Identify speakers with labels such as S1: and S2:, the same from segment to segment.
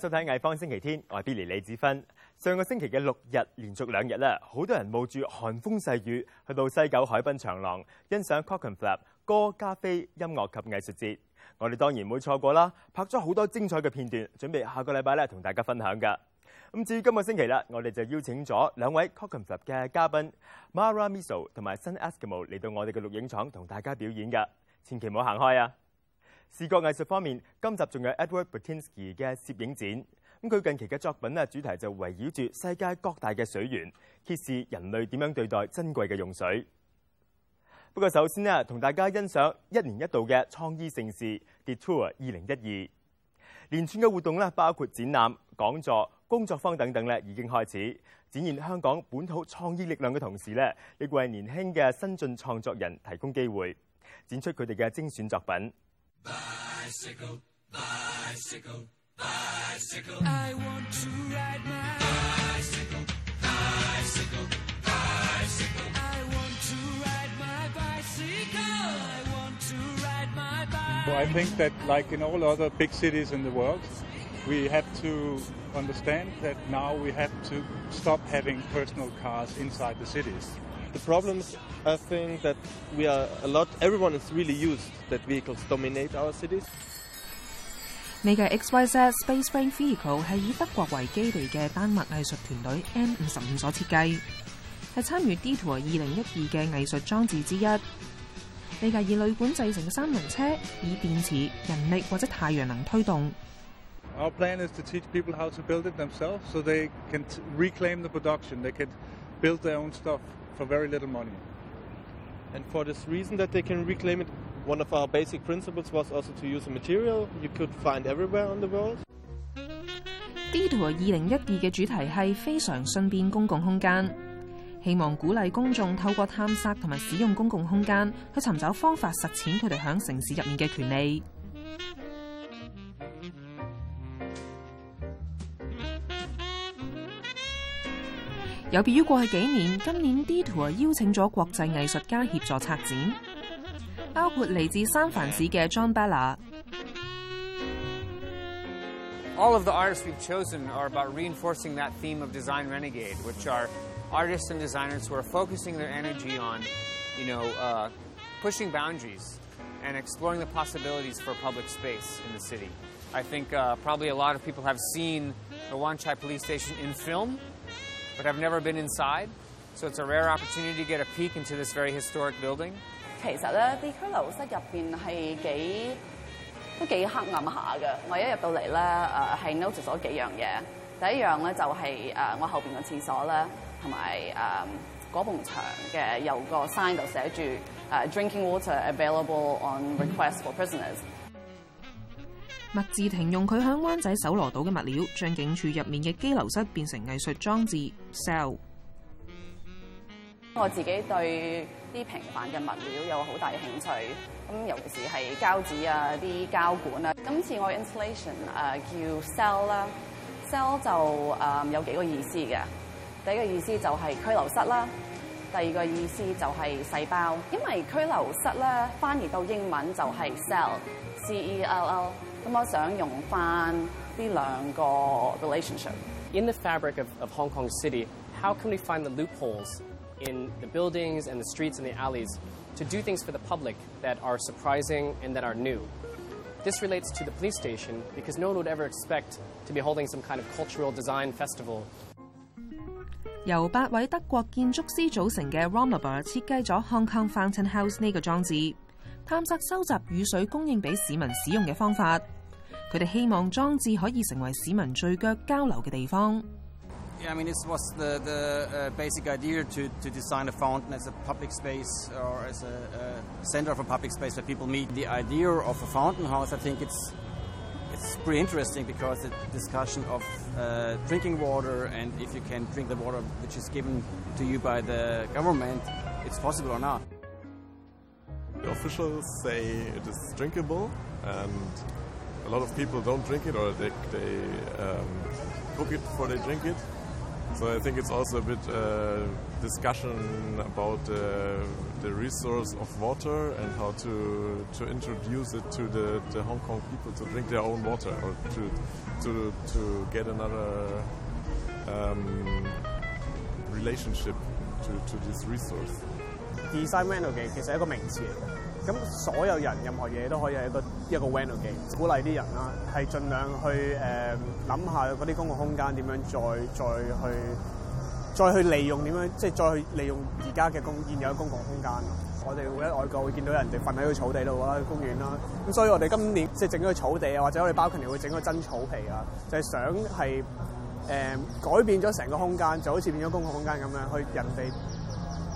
S1: 收睇《藝方星期天》，我係 Billy 李子芬。上個星期嘅六日連續兩日咧，好多人冒住寒風細雨去到西九海濱長廊欣賞 Clockenflap 歌加菲音樂及藝術節。我哋當然唔會錯過啦，拍咗好多精彩嘅片段，準備下個禮拜咧同大家分享㗎。咁至於今個星期啦，我哋就邀請咗兩位 Clockenflap 嘅嘉賓 Mara Miso 同埋 Sun Eskimo 嚟到我哋嘅錄影廠同大家表演㗎，千祈唔好行開啊！視覺藝術方面，今集仲有 Edward Burtynsky 嘅攝影展。咁佢近期嘅作品咧，主題就圍繞住世界各大嘅水源，揭示人類點樣對待珍貴嘅用水。不過首先呢，同大家欣賞一年一度嘅創意盛事 Detour 二零一二，連串嘅活動咧，包括展覽、講座、工作坊等等咧，已經開始展現香港本土創意力量嘅同時咧，亦為年輕嘅新晉創作人提供機會，展出佢哋嘅精選作品。Bicycle, bicycle.
S2: Bicycle. I want to ride my bicycle, bicycle, bicycle. I want to ride my bicycle. I want to ride my bicycle.
S3: Well, I think that, like in all other big cities in the world, we have to understand that now we have to stop having personal cars inside the cities.
S4: The problems, I think, that we are a lot, everyone is really used that vehicles dominate our cities.
S5: 呢架 XYZ Space Vehicle 係以德國為基地嘅丹麥藝術團隊 N 五十五所設計，係參與 Detour
S3: plan is to teach people how to build it themselves, so they can reclaim the production. They can build their own stuff. For very little money.
S4: And for this reason that they can reclaim it, one of our basic principles was also to use a material you could find everywhere on the world.
S5: Detour 二零一二嘅主題係非常順便公共空間，希望鼓勵公眾透過探索同埋使用公共空間，去尋找方法實踐佢哋響城市入面嘅權利。有別於過去幾年，今年 Detour 邀請咗國際藝術家協助策展，包括嚟自三藩市嘅 John Bela。
S6: All of the artists we've chosen are about reinforcing that theme of design renegade, which are artists and designers who are focusing their energy on, you know, uh, pushing boundaries and exploring the possibilities for public space in the city. I think uh, probably a lot of people have seen the Wan Chai police station in film but have never been inside. So it's a rare opportunity to get a peek into this very historic building.
S7: 其实咧，啲拘留室入边系几都几黑暗下嘅。我一入到嚟咧，诶系 notice 咗几样嘢。第一样咧就系、诶我后边个厕所咧，同埋诶嗰埲墙嘅有个 sign 度写住诶 drinking water available on request for prisoners。
S5: 麥志廷用佢響灣仔搜羅島嘅物料，將警署入面嘅羈留室變成藝術裝置 cell。
S7: 我自己對啲平凡嘅物料有好大嘅興趣，咁尤其是係膠紙啊、啲膠管啊。今次我 installation 誒、叫 cell 啦，cell 就誒、有幾個意思嘅。第一個意思就係拘留室啦，第二个意思就系细胞，因为拘留室咧翻译到英文就系 cell，C E L L。咁我想用翻呢两个 relationship。
S8: In the fabric of, of Hong Kong City, how can we find the loopholes in the buildings and the streets and the alleys to do things for the public that are surprising and that are new? This relates to the police station because no one would ever expect to be holding some kind of cultural design festival
S5: 由八位德國建築師組成嘅 Romlaber 設計咗 Hong Kong Fountain House 呢個裝置，探索收集雨水供應俾市民使用嘅方法。佢哋希望裝置可以成為市民聚腳交流嘅地方。
S9: Yeah, I mean, this was the, the uh, basic idea to, to design a fountain as a public space or as a, a center of a public space where people meet. The idea of a fountain house, I think it's it's pretty interesting because the discussion of uh, drinking water and if you can drink the water which is given to you by the government, it's possible or not.
S10: The officials say it is drinkable, and a lot of people don't drink it or they, they um, cook it before they drink it. So I think it's also a bit uh, discussion about uh, the resource of water and how to to introduce it to the, the Hong Kong people to drink their own water or to to to get another um, relationship to, to this resource.
S11: design renegade 其实系一个名词嚟嘅，咁所有人任何嘢都可以系一个一个 renegade，鼓励啲人啦，系尽量去诶谂、下嗰啲公共空间点样再再去 再去利用點樣，即係再去利用而家嘅公現有嘅公共空間。我哋會喺外國會見到人哋瞓喺個草地度啦，公園啦。咁所以我哋今年即係整咗個草地啊，或者我哋包勤年會整個真草皮啊，就係、想係誒、改變咗成個空間，就好似變咗公共空間咁樣，去人哋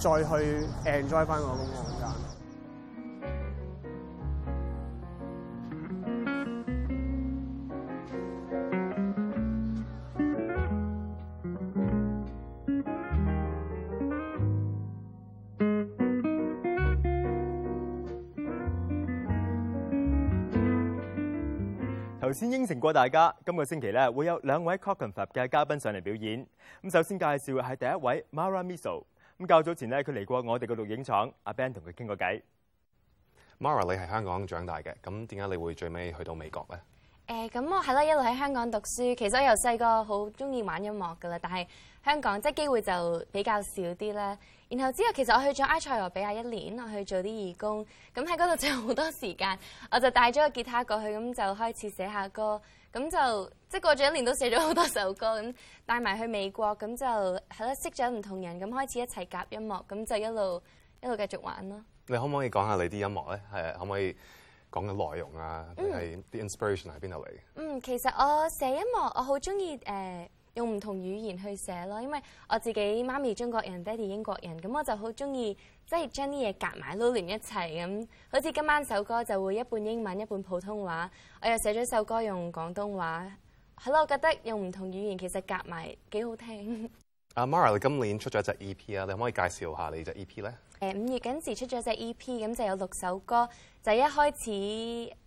S11: 再去 enjoy 翻個公共空間。
S12: 先應承過大家，今個星期咧會有兩位 Clockenflap 嘅嘉賓上嚟表演。咁首先介紹係第一位 Mara Miso。咁較早前咧，佢嚟過我哋嘅錄影廠，阿 Ben 同佢傾過偈。
S13: Mara，你係香港長大嘅，咁點解你會最尾去到美國咧？
S14: 誒咁我係啦，一路喺香港讀書。其實我由細個好中意玩音樂噶啦，但係香港即係機會就比較少啲啦。然後之後其實我去咗埃塞俄比亞一年，我去做啲義工。咁喺嗰度就好多時間，我就帶咗個吉他過去，咁就開始寫下歌。咁就即係過咗一年都寫咗好多首歌，咁帶埋去美國，咁就係咯識咗唔同人，咁開始一齊夾音樂，咁就一路一路繼續玩咯。
S13: 你可唔可以講下你啲音樂咧？係可唔可以講嘅內容啊？定
S14: 嗯
S13: 係啲 inspiration 喺邊度嚟？
S14: 嗯，其實我寫音樂，我好中意誒用唔同語言去寫咯，因為我自己媽咪中國人，爹哋英國人，咁我就好中意即係將啲嘢夾埋撈連一齊咁。好似今晚首歌就會一半英文一半普通話，我又寫咗首歌用廣東話，係咯，我覺得用唔同語言其實夾埋幾好聽。
S13: 阿 Mara，你今年出咗一隻 EP 啊，你可唔可以介紹下你隻 EP 咧？
S14: 誒五月嗰陣時出咗隻 EP，咁就有六首歌，就係一開始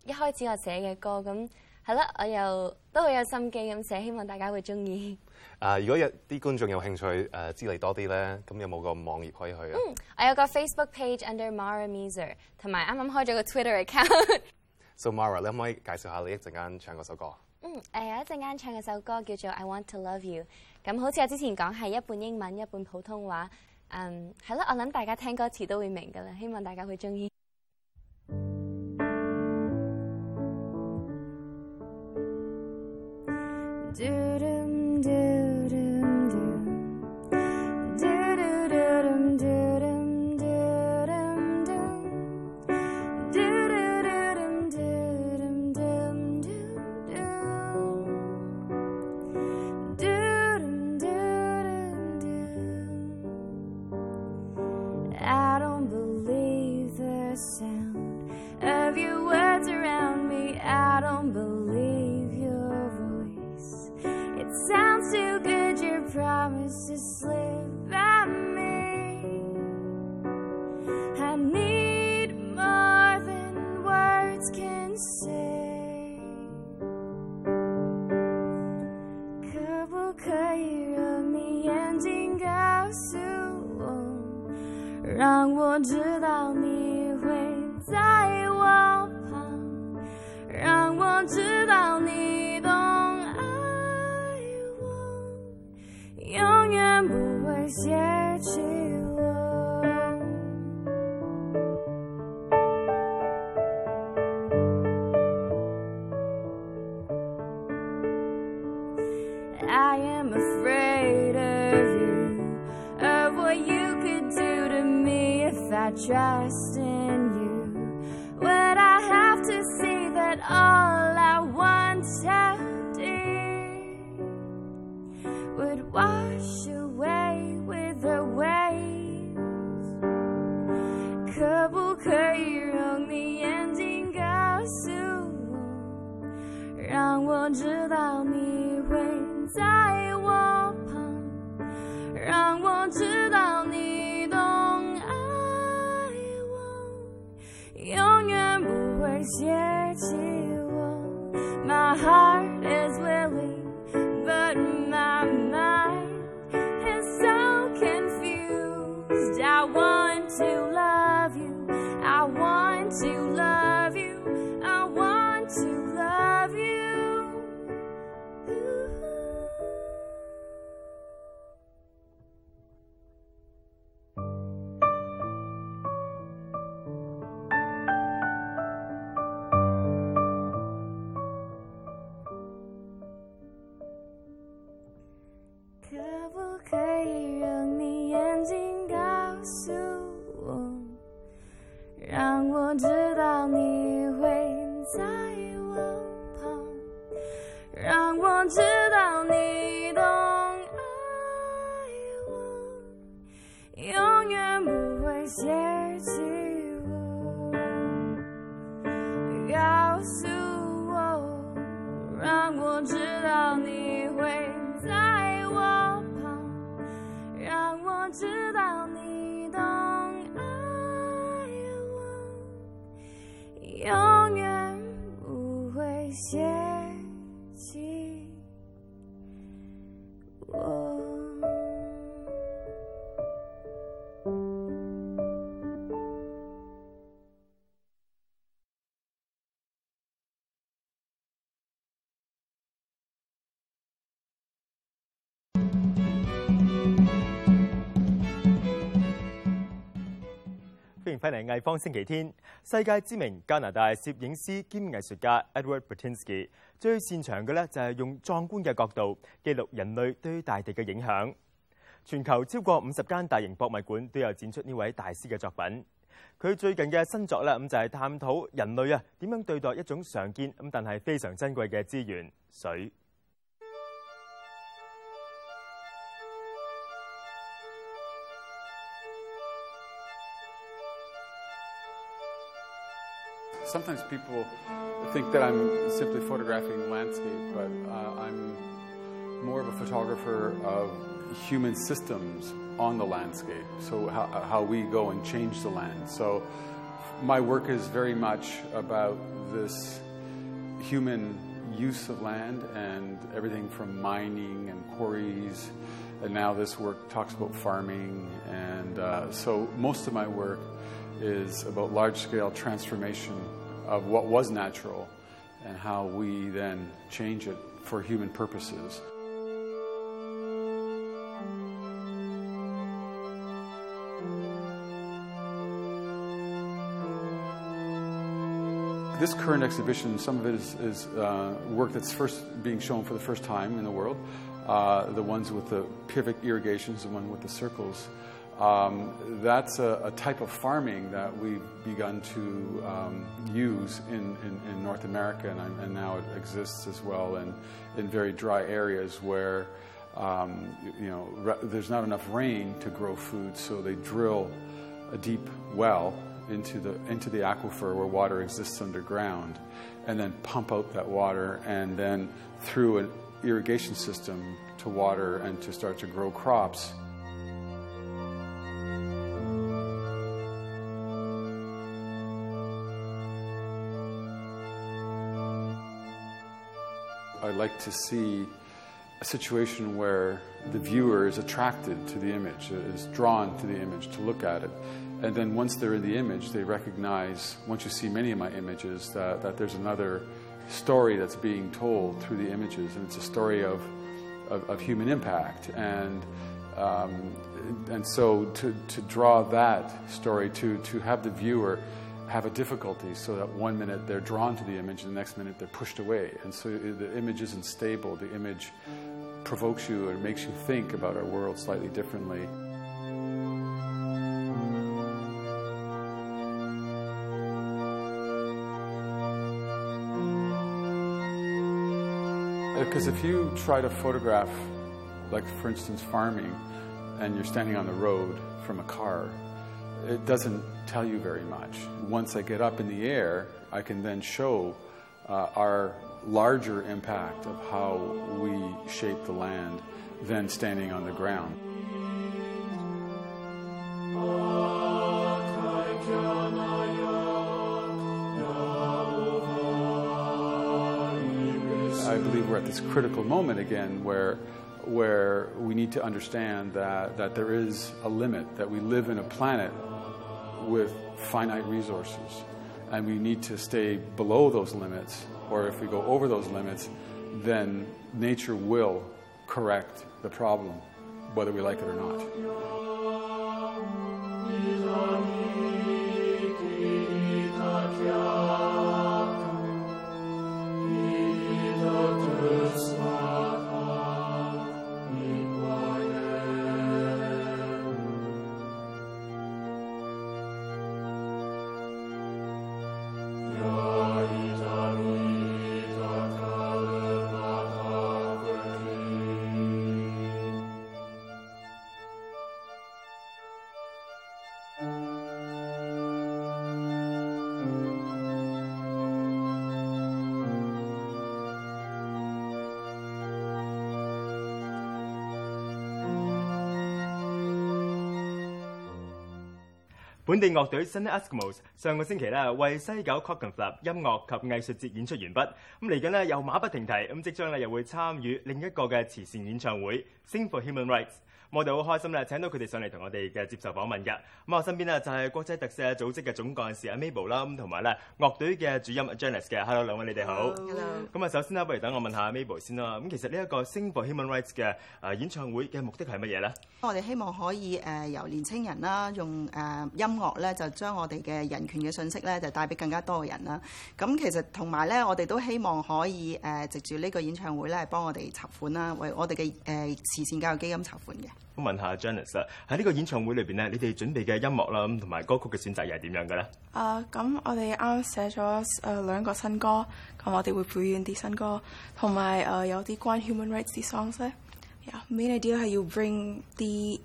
S14: 一開始我寫嘅歌，咁係咯，我又 都好有心機咁寫，希望大家會中意。
S13: 啊，如果有啲觀眾有興趣誒、知你多啲咧，咁有冇個網頁可以去啊？
S14: 嗯，我有個 Facebook page under Mara Miser，同埋啱啱開咗個 Twitter account。
S13: So Mara，你可唔可以介紹下你一陣間唱嗰首歌？
S14: 嗯，誒有一陣間唱嘅首歌叫做 I Want to Love You，咁好似我之前講係一半英文一半普通話，嗯係咯，我諗大家聽歌詞都會明㗎啦，希望大家會中意。
S15: Dürüm dürüm. 让我知道你会在我旁，让我知 trust in you. Would I have to see that all I want to do would wash away with the waves? 可不可以让你眼睛告诉我？让我知道你会在我旁，让我知道你 接起我，my。
S12: 歡迎翻嚟藝方星期天。世界知名加拿大攝影師兼藝術家 Edward Bertinsky 最擅長嘅咧就係用壯觀嘅角度記錄人類對大地嘅影響。全球超過五十間大型博物館都有展出呢位大師嘅作品。佢最近嘅新作咧咁就係探討人類啊點樣對待一種常見咁但係非常珍貴嘅資源水。
S16: Sometimes people think that I'm simply photographing landscape, but uh, I'm more of a photographer of human systems on the landscape. So, how, how we go and change the land. So, my work is very much about this human use of land and everything from mining and quarries. And now this work talks about farming. And uh, so, most of my work is about large scale transformation of what was natural and how we then change it for human purposes. This current exhibition, some of it is, is uh, work that's first being shown for the first time in the world. Uh, the ones with the pivot irrigations, the one with the circles. Um, that's a, a, type of farming that we've begun to um, use in, in, in, North America, and, and, now it exists as well in, in very dry areas where um, you know re- there's not enough rain to grow food, so they drill a deep well into the into the aquifer where water exists underground, and then pump out that water, and then through an irrigation system to water and to start to grow crops. Like to see a situation where the viewer is attracted to the image, is drawn to the image to look at it. And then once they're in the image, they recognize, once you see many of my images, that, that there's another story that's being told through the images. And it's a story of, of, of human impact. And, um, and so to, to draw that story, to, to have the viewer have a difficulty so that one minute they're drawn to the image and the next minute they're pushed away. And so the image isn't stable. The image provokes you or makes you think about our world slightly differently. Uh, because if you try to photograph, like for instance, farming, and you're standing on the road from a car, it doesn't tell you very much. Once I get up in the air, I can then show uh, our larger impact of how we shape the land than standing on the ground. I believe we're at this critical moment again where where we need to understand that, that there is a limit, that we live in a planet with finite resources. And we need to stay below those limits, or if we go over those limits, then nature will correct the problem, whether we like it or not.
S12: 本地樂隊 Sun Eskimos 上個星期咧為西九 Cockenflap 音樂及藝術節演出完畢，咁嚟緊咧又馬不停蹄，咁即將咧又會參與另一個嘅慈善演唱會 Sing for Human Rights。我哋好開心咧，請到佢哋上嚟同我哋嘅接受訪問嘅。咁我身邊呢，就係國際特赦組織嘅總幹事阿 Mabel 啦，咁同埋咧樂隊嘅主音 Janice 嘅。Hello 兩位你哋好。
S17: Hello
S12: 咁啊，首先呢，不如等我問下阿 Mabel 先啦。咁其實呢一個 Sing for Human Rights 嘅誒演唱會嘅目的係乜嘢咧？
S17: 我哋希望可以誒、呃由年青人啦，用誒、呃音樂咧，就將我哋嘅人權嘅信息咧，就帶俾更加多嘅人啦。咁其實同埋咧，我哋都希望可以誒、呃藉住呢個演唱會咧，幫我哋籌款啦，為我哋嘅誒慈善教育基金籌款嘅。
S12: 咁問下 Janice 啊，喺呢個演唱會裏邊咧，你哋準備嘅音樂啦，咁同埋歌曲嘅選擇又係點樣嘅咧？
S18: 啊，咁我哋啱寫咗誒兩個新歌，咁我哋會表演啲新歌，同埋誒有啲關 human rights 啲 songs 咧。Yeah, main idea 係要 bring 啲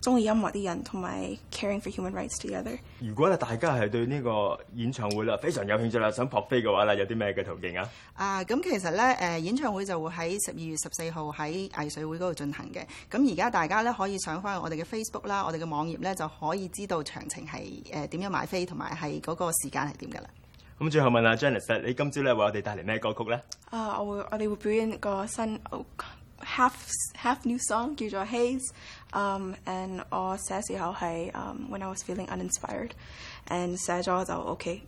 S18: 中意音樂啲人同埋 caring for human rights together。
S12: 如果咧大家係對呢個演唱會啦非常有興趣啦，想撲飛嘅話咧，有啲咩嘅途徑啊？
S17: 啊，咁其實咧，誒、演唱會就會喺十二月十四號喺藝穗會嗰度進行嘅。咁而家大家咧可以上翻我哋嘅 Facebook 啦，我哋嘅網頁咧就可以知道詳情係誒點樣買飛，同埋係嗰個時間係點㗎啦。
S12: 咁最後問下 Janice，你今朝咧為我哋帶嚟咩歌曲咧？
S18: 啊，我會我哋會表演個新、哦 half half new song 叫做 Haze。Um, and 我寫時候係 um, when I was feeling uninspired, uninspired，and 寫咗就 OK。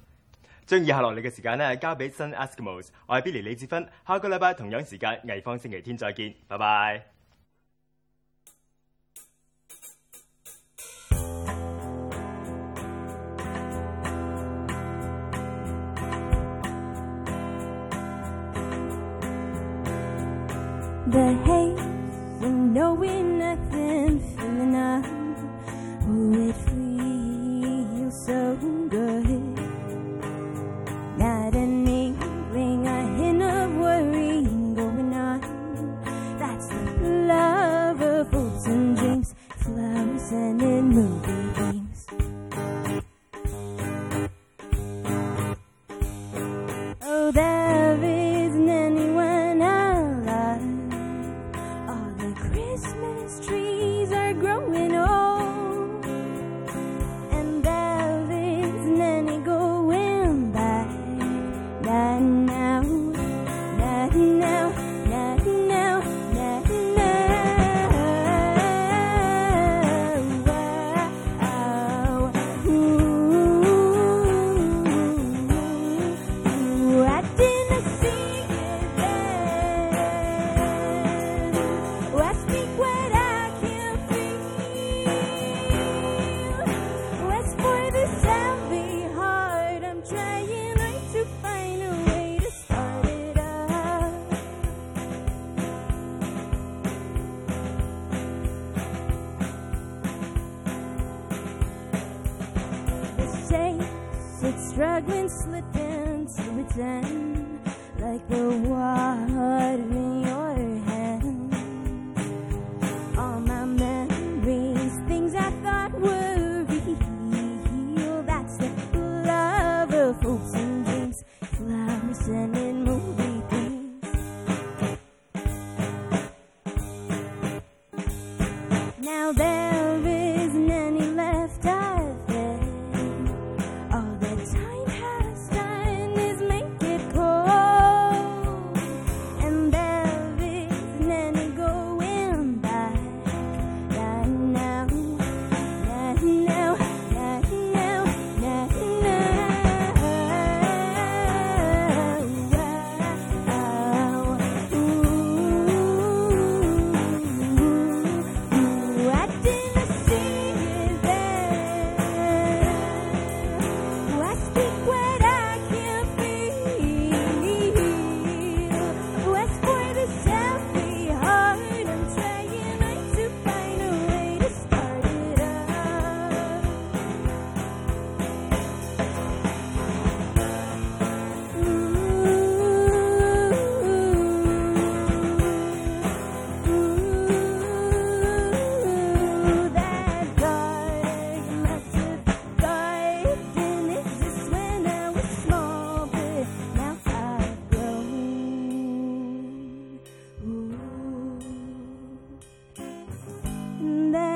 S12: 將以下落嚟嘅時間咧，交俾 Sun Eskimos。我係 Billy 李志芬，下個禮拜同樣時間藝坊星期天再見，拜拜。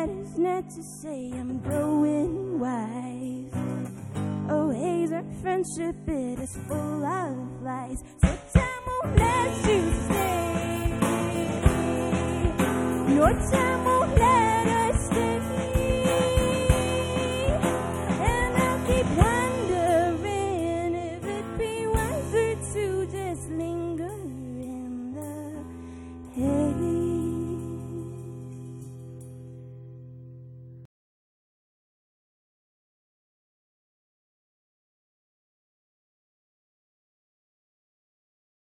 S15: matters not to say I'm growing wise.
S12: Oh, haze, our friendship, it is full of lies. So time won't let you stay. No time.